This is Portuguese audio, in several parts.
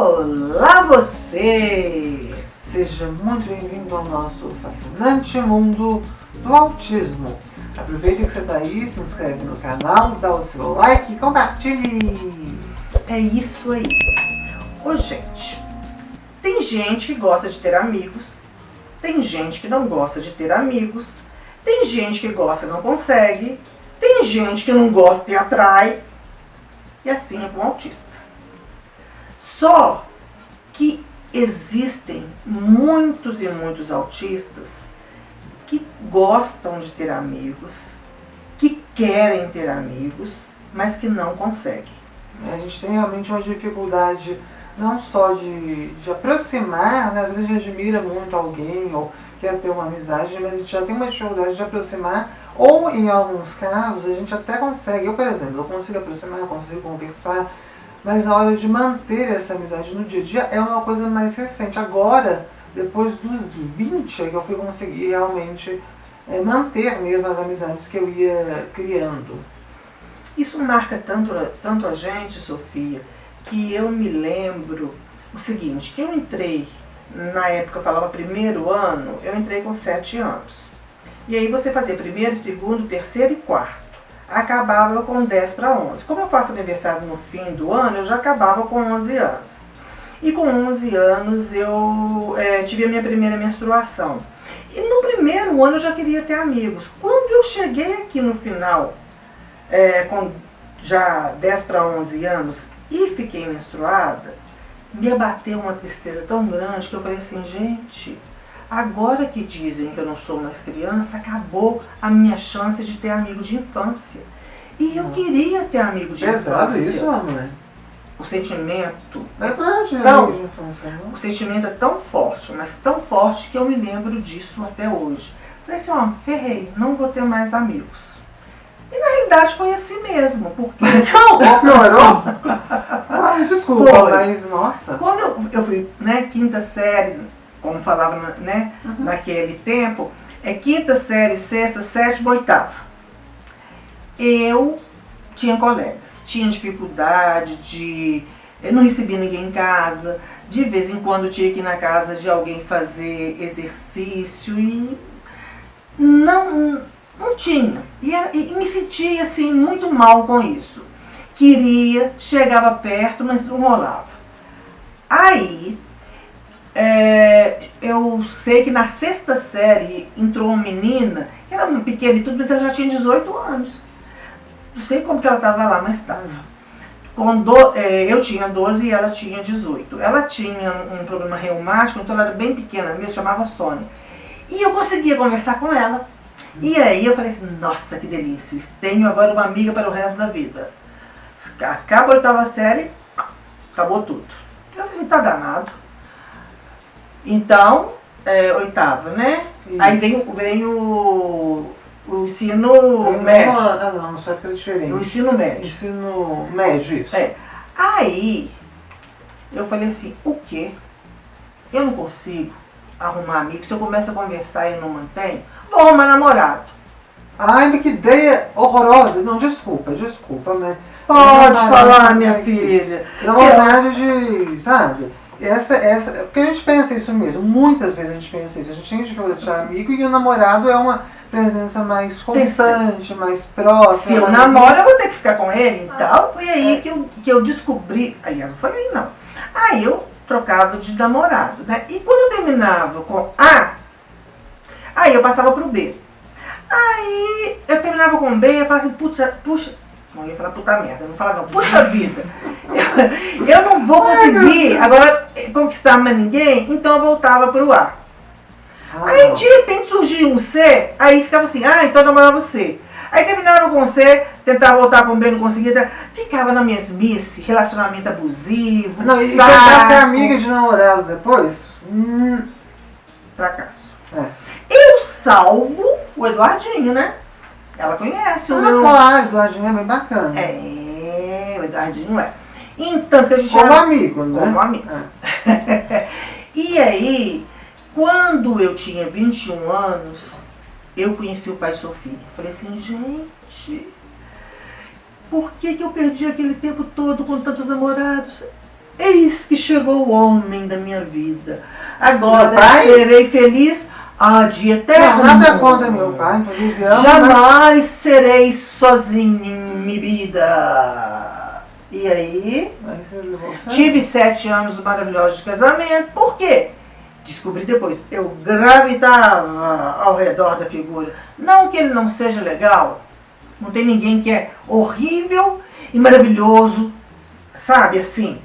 Olá você! Seja muito bem-vindo ao nosso fascinante mundo do autismo. Aproveita que você está aí, se inscreve no canal, dá o seu like e compartilhe! É isso aí. Ô gente, tem gente que gosta de ter amigos, tem gente que não gosta de ter amigos, tem gente que gosta e não consegue, tem gente que não gosta e atrai, e assim é com o autista. Só que existem muitos e muitos autistas que gostam de ter amigos, que querem ter amigos, mas que não conseguem. A gente tem realmente uma dificuldade não só de, de aproximar, né? às vezes a gente admira muito alguém ou quer ter uma amizade, mas a gente já tem uma dificuldade de aproximar, ou em alguns casos a gente até consegue, eu por exemplo, eu consigo aproximar, consigo conversar, mas a hora de manter essa amizade no dia a dia é uma coisa mais recente. Agora, depois dos 20, é que eu fui conseguir realmente é, manter mesmo as amizades que eu ia criando. Isso marca tanto, tanto a gente, Sofia, que eu me lembro o seguinte, que eu entrei, na época eu falava primeiro ano, eu entrei com sete anos. E aí você fazia primeiro, segundo, terceiro e quarto acabava com 10 para 11. Como eu faço aniversário no fim do ano, eu já acabava com 11 anos. E com 11 anos eu é, tive a minha primeira menstruação. E no primeiro ano eu já queria ter amigos. Quando eu cheguei aqui no final, é, com já 10 para 11 anos, e fiquei menstruada, me abateu uma tristeza tão grande que eu falei assim, gente, Agora que dizem que eu não sou mais criança, acabou a minha chance de ter amigo de infância. E eu queria ter amigo de Pesado infância. isso, mãe. O sentimento. É verdade, Então, amigo de infância, né? O sentimento é tão forte, mas tão forte que eu me lembro disso até hoje. Falei assim, ó, ferrei, não vou ter mais amigos. E na realidade foi assim mesmo, porque Calma, piorou? Ai, desculpa, Foi. mas nossa. quando eu, eu fui, né, quinta série, como falava, né, naquele tempo, é quinta série, sexta, sétima, oitava. Eu tinha colegas, tinha dificuldade de. Eu não recebia ninguém em casa, de vez em quando tinha que ir na casa de alguém fazer exercício e não, não tinha. E, e me sentia assim muito mal com isso. Queria, chegava perto, mas não rolava. Aí é, eu sei que na sexta série entrou uma menina, que era pequena e tudo, mas ela já tinha 18 anos. Não sei como que ela estava lá, mas estava. É, eu tinha 12 e ela tinha 18. Ela tinha um problema reumático, então ela era bem pequena mesmo, chamava Sônia. E eu conseguia conversar com ela. E aí eu falei assim, nossa, que delícia, tenho agora uma amiga para o resto da vida. Acaba a oitava série, acabou tudo. Eu falei, tá danado. Então, é, oitava, né? Isso. Aí vem, o- vem o, o ensino médio. Não, não, não, só que é diferente. O ensino médio. Ensino médio, isso. É. Aí, eu falei assim, o quê? Eu não consigo arrumar amigo. Se eu começo a conversar e eu não mantenho, vou arrumar namorado. Ai, mas que ideia horrorosa. Não, desculpa, desculpa, mas. Pode falar, minha não, filha. Dá vontade de, sabe? Essa, essa, porque a gente pensa isso mesmo, muitas vezes a gente pensa isso. A gente tem dificuldade de amigo e o namorado é uma presença mais constante, mais próxima. Se eu namoro, eu vou ter que ficar com ele e tal. Foi aí que, eu, que eu descobri. Aliás, não foi aí não. Aí eu trocava de namorado, né? E quando eu terminava com A, aí eu passava pro B. Aí eu terminava com B e eu falava assim, puxa, puxa. Não eu ia falar puta merda, eu não falava não, puxa vida. Eu, eu não vou conseguir agora eh, conquistar mais ninguém, então eu voltava pro A. Ah, Aí não. de repente surgia um C, aí ficava assim, ah, então eu namorava o C. Aí terminava com C, tentava voltar com B, não conseguia, tá? ficava na mesmice, relacionamento abusivo, Não, e saco, tentar ser amiga de namorado depois? Hum, fracasso. é. Eu salvo o Eduardinho, né? Ela conhece o Ah, meu... claro, Eduardinho é bem bacana. É, o Eduardinho é. Então, que a gente Como era- amigo, né? Como amigo. É. E aí, quando eu tinha 21 anos, eu conheci o pai Sofia. Falei assim, gente, por que, que eu perdi aquele tempo todo com tantos namorados? Eis que chegou o homem da minha vida. Agora serei feliz a de eterno. Não, nada contra meu pai, inclusive amo, mas- Jamais serei sozinho em minha vida. E aí, tive sete anos maravilhosos de casamento. Por quê? Descobri depois. Eu gravitava ao redor da figura. Não que ele não seja legal. Não tem ninguém que é horrível e maravilhoso. Sabe assim?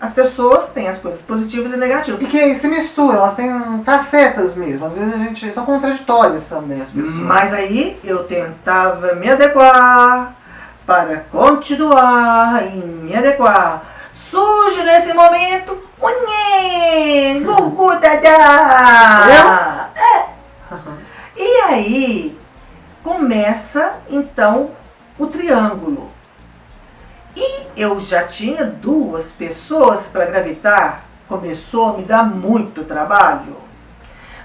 As pessoas têm as coisas positivas e negativas. E que se misturam, elas têm facetas mesmo. Às vezes a gente. são contraditórias também as pessoas. Mas aí eu tentava me adequar para continuar e me adequar. Surge nesse momento Nhen, Gugu Dadá. É. E aí começa então o triângulo. E eu já tinha duas pessoas para gravitar, começou a me dar muito trabalho.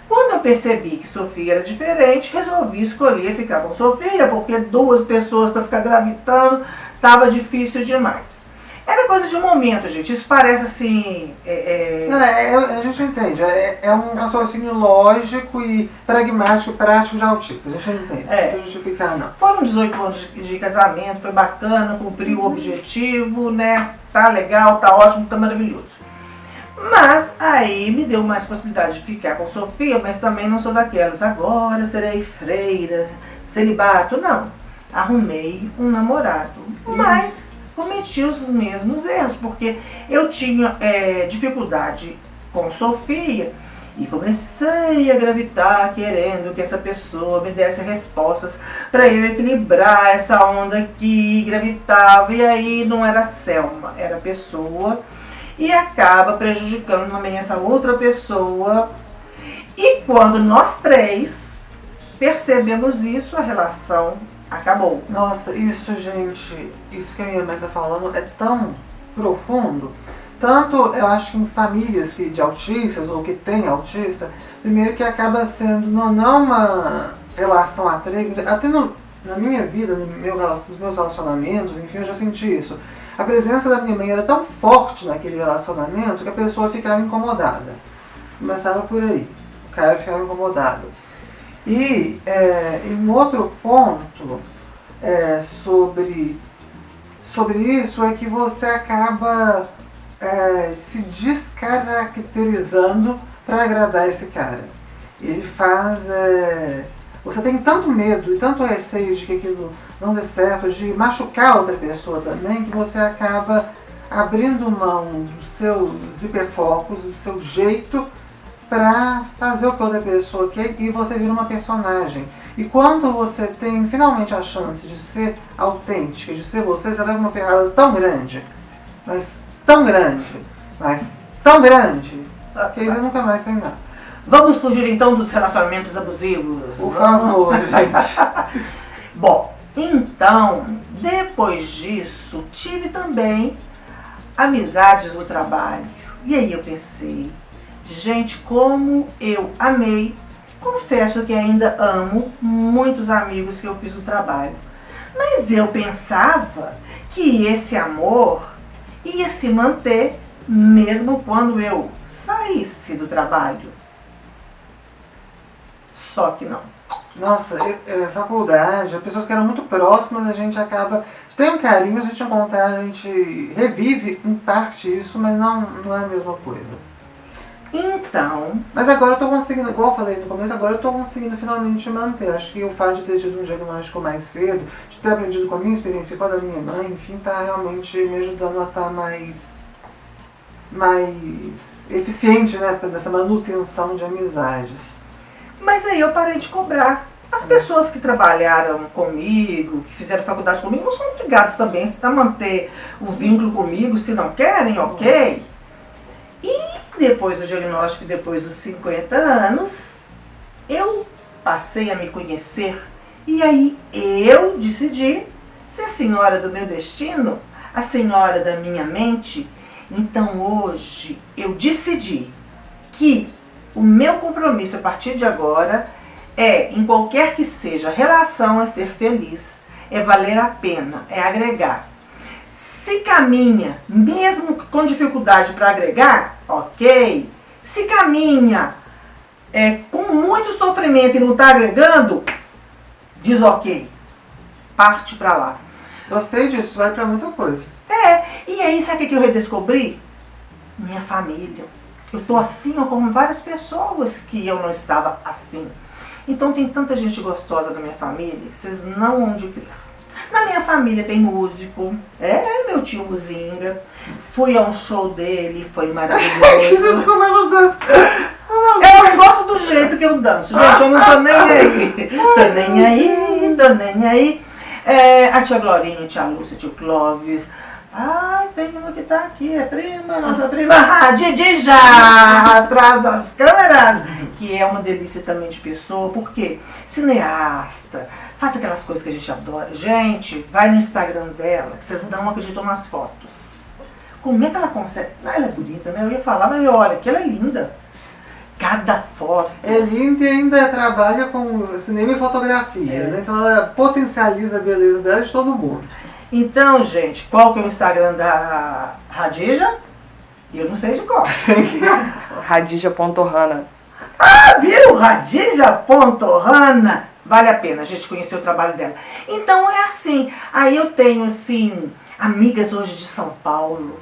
Quando eu percebi que Sofia era diferente, resolvi escolher ficar com Sofia, porque duas pessoas para ficar gravitando estava difícil demais. Era coisa de momento, gente. Isso parece assim. é, é, Não, é, é- a gente entende. É, é um raciocínio lógico e pragmático e prático de autista. A gente entende. É. Não justificar, não. Foram 18 anos de, de casamento, foi bacana, cumpriu o objetivo, né? Tá legal, tá ótimo, tá maravilhoso. Mas aí me deu mais possibilidade de ficar com Sofia, mas também não sou daquelas. Agora serei freira, celibato. Não. Arrumei um namorado. Mas cometi os mesmos erros, porque eu tinha é, dificuldade com Sofia e comecei a gravitar querendo que essa pessoa me desse respostas para eu equilibrar essa onda que gravitava. E aí não era Selma, era pessoa. E acaba prejudicando também essa outra pessoa. E quando nós três percebemos isso, a relação acabou. Nossa, isso, gente, isso que a minha mãe tá falando é tão profundo. Tanto, eu acho que em famílias que, de autistas ou que tem autista, primeiro que acaba sendo não, não uma relação atrega, até no, na minha vida, no meu, nos meus relacionamentos, enfim, eu já senti isso. A presença da minha mãe era tão forte naquele relacionamento que a pessoa ficava incomodada. Começava por aí. O cara ficava incomodado. E é, em outro ponto é, sobre, sobre isso é que você acaba é, se descaracterizando para agradar esse cara. Ele faz. é, você tem tanto medo e tanto receio de que aquilo não dê certo, de machucar outra pessoa também, que você acaba abrindo mão dos seus hiperfocos, do seu jeito para fazer o que outra pessoa quer e você vira uma personagem. E quando você tem finalmente a chance de ser autêntica, de ser você, você leva uma ferrada tão grande, mas tão grande, mas tão grande, que você nunca mais tem nada. Vamos fugir então dos relacionamentos abusivos. Por favor, gente. Bom, então, depois disso, tive também amizades no trabalho. E aí eu pensei, gente, como eu amei. Confesso que ainda amo muitos amigos que eu fiz no trabalho. Mas eu pensava que esse amor ia se manter mesmo quando eu saísse do trabalho. Só que não. Nossa, eu- é, faculdade, as pessoas que eram muito próximas, a gente acaba. Tem um carinho, a gente encontrar, a gente revive em parte isso, mas não, não é a mesma coisa. Então, Mas agora eu tô conseguindo, igual eu falei no começo, agora eu tô conseguindo finalmente manter. Acho que o fato de ter tido um diagnóstico mais cedo, de ter aprendido com a minha experiência, com a da minha mãe, enfim, tá realmente me ajudando a estar mais. mais eficiente, né? Nessa manutenção de amizades. mas aí eu parei de cobrar. As pessoas que trabalharam comigo, que fizeram faculdade comigo, não são obrigadas também a manter o vínculo comigo se não querem, ok? Depois do diagnóstico, depois dos 50 anos, eu passei a me conhecer e aí eu decidi ser a senhora do meu destino, a senhora da minha mente. Então hoje eu decidi que o meu compromisso a partir de agora é, em qualquer que seja a relação, é ser feliz, é valer a pena, é agregar. Se caminha, mesmo com dificuldade para agregar, ok. Se caminha é, com muito sofrimento e não está agregando, diz ok. Parte para lá. Gostei disso, vai para muita coisa. É, e aí sabe o que eu redescobri? Minha família. Eu tô assim como várias pessoas que eu não estava assim. Então tem tanta gente gostosa da minha família vocês não vão de crer. Na minha família tem músico, é meu tio Muzinga. Fui a um show dele, foi maravilhoso. Eu não gosto do jeito que eu danço, gente, eu não tô nem aí. Tô nem aí, tô nem aí. É, a tia Glorinha, tia Lúcia, tio Clóvis, Ai, tem uma que tá aqui, é prima, nossa prima ah, Didi já, atrás das câmeras, que é uma delícia também de pessoa, porque cineasta, faz aquelas coisas que a gente adora. Gente, vai no Instagram dela, que vocês não acreditam nas fotos. Como é que ela consegue? Ah, ela é bonita, né? Eu ia falar, mas olha, que ela é linda. Cada foto. É linda e ainda trabalha com cinema e fotografia, é. né? Então ela potencializa a beleza dela de todo mundo. Então, gente, qual que é o Instagram da Radija? Eu não sei de qual. Radija.rana. Ah, viu? Radija.rana. Vale a pena a gente conhecer o trabalho dela. Então é assim. Aí eu tenho, assim, amigas hoje de São Paulo.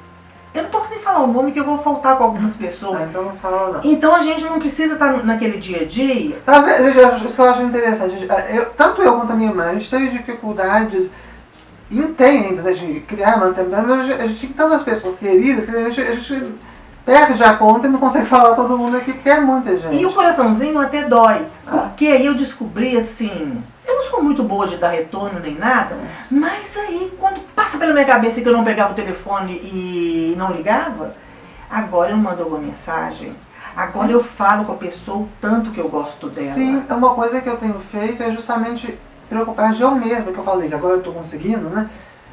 Eu não posso nem falar o nome que eu vou faltar com algumas pessoas. Ah, então não fala não. Então a gente não precisa estar naquele dia a dia. Tá vendo? Isso eu acho interessante. Eu, tanto eu quanto a minha mãe, a gente teve dificuldades e não tem ainda, né, de criar, manter, a gente tem tantas pessoas queridas que a gente, a gente perde a conta e não consegue falar todo mundo aqui, porque é muita gente. E o coraçãozinho até dói, ah. porque aí eu descobri assim, eu não sou muito boa de dar retorno nem nada, mas aí quando passa pela minha cabeça que eu não pegava o telefone e não ligava, agora eu mando alguma mensagem. Agora eu falo com a pessoa o tanto que eu gosto dela. Sim, é uma coisa que eu tenho feito é justamente preocupar de eu mesma, que eu falei que agora eu estou conseguindo, né?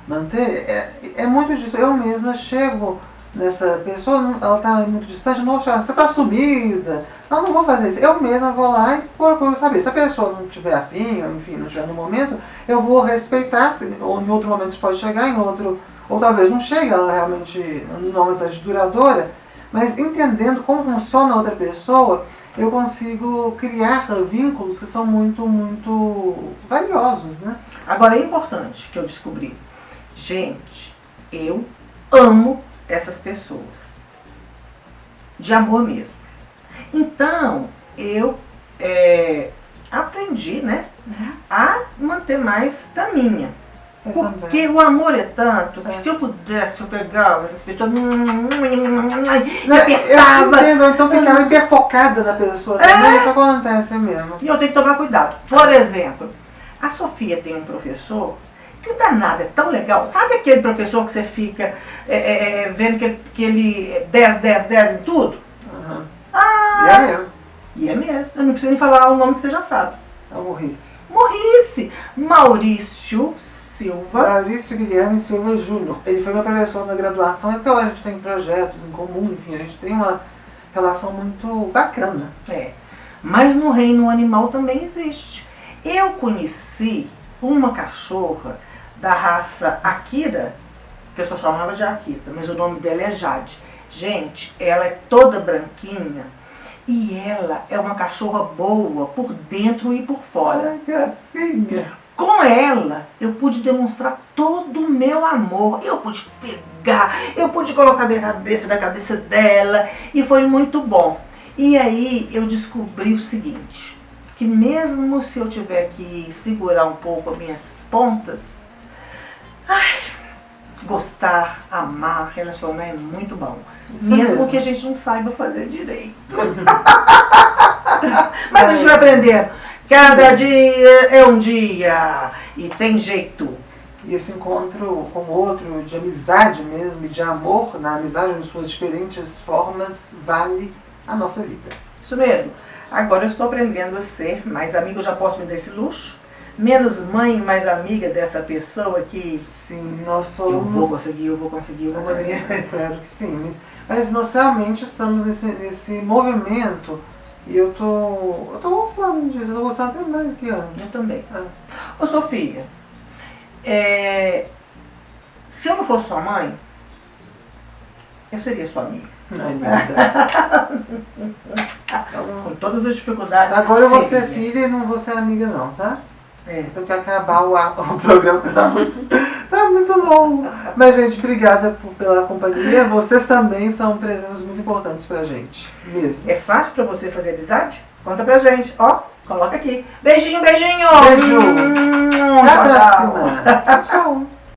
Manter, é, é muito disso. Eu mesma chego nessa pessoa, ela está muito distante, não, você está sumida. Não, não vou fazer isso. Eu mesma vou lá e procuro saber. Se a pessoa não tiver afim, enfim, não estiver no momento, eu vou respeitar, ou em outro momento pode chegar, em outro, ou talvez não chegue, ela realmente não é uma mensagem duradoura, mas entendendo como funciona a outra pessoa, eu consigo criar vínculos que são muito, muito valiosos, né? Agora é importante que eu descobri, gente, eu amo essas pessoas, de amor mesmo. Então eu é, aprendi, né, a manter mais da minha. Porque o amor é tanto que é. se eu pudesse, eu pegava essas pessoas e apertava. Eu entendo, então ficava hiperfocada na pessoa também, é. isso acontece mesmo. E eu tenho que tomar cuidado. Por exemplo, a Sofia tem um professor que o danado é tão legal. Sabe aquele professor que você fica é, é, é vendo que, que ele 10, 10, 10 em tudo? Uhum. Ah, e é mesmo. E é mesmo. Eu não preciso nem falar o nome que você já sabe. É o Morrice. Morrice. Maurício Silva. Maurício Guilherme Silva Júnior. Ele foi meu professor na graduação, então a gente tem projetos em comum, enfim, a gente tem uma relação muito bacana. É. Mas no reino animal também existe. Eu conheci uma cachorra da raça Akira, que eu só chamava de Akita, mas o nome dela é Jade. Gente, ela é toda branquinha e ela é uma cachorra boa por dentro e por fora. Ai, gracinha! Com ela, eu pude demonstrar todo o meu amor. Eu pude pegar, eu pude colocar minha cabeça na cabeça dela e foi muito bom. E aí eu descobri o seguinte, que mesmo se eu tiver que segurar um pouco as minhas pontas, ai, gostar, amar, relacionar é muito bom. Isso mesmo, mesmo que a gente não saiba fazer direito. Mas a gente vai aprender. Cada dia é um dia e tem jeito. E esse encontro com o outro, de amizade mesmo, e de amor na amizade, em suas diferentes formas, vale a nossa vida. Isso mesmo. Agora eu estou aprendendo a ser mais amigo, eu já posso me dar esse luxo. Menos mãe, mais amiga dessa pessoa que. Sim, nós somos. Eu vou conseguir, eu vou conseguir, eu vou conseguir. É, espero que sim. Mas nós realmente estamos nesse, nesse movimento e eu tô. Eu tô gostando disso, eu tô gostando até mais que. Eu também. Ah. Ô Sofia, é, Se eu não fosse sua mãe, eu seria sua amiga. Ai, linda. Com todas as dificuldades. Agora eu vou ser filha e não vou ser amiga não, tá? É. Eu quero acabar o, o programa, tá muito, tá muito longo. Mas, gente, obrigada por- pela companhia. Vocês também são presenças muito importantes pra gente. Mesmo. É fácil pra você fazer amizade? Conta pra gente. Ó, coloca aqui. Beijinho, beijinho. Beijo. Hum, Até a próxima. Tchau.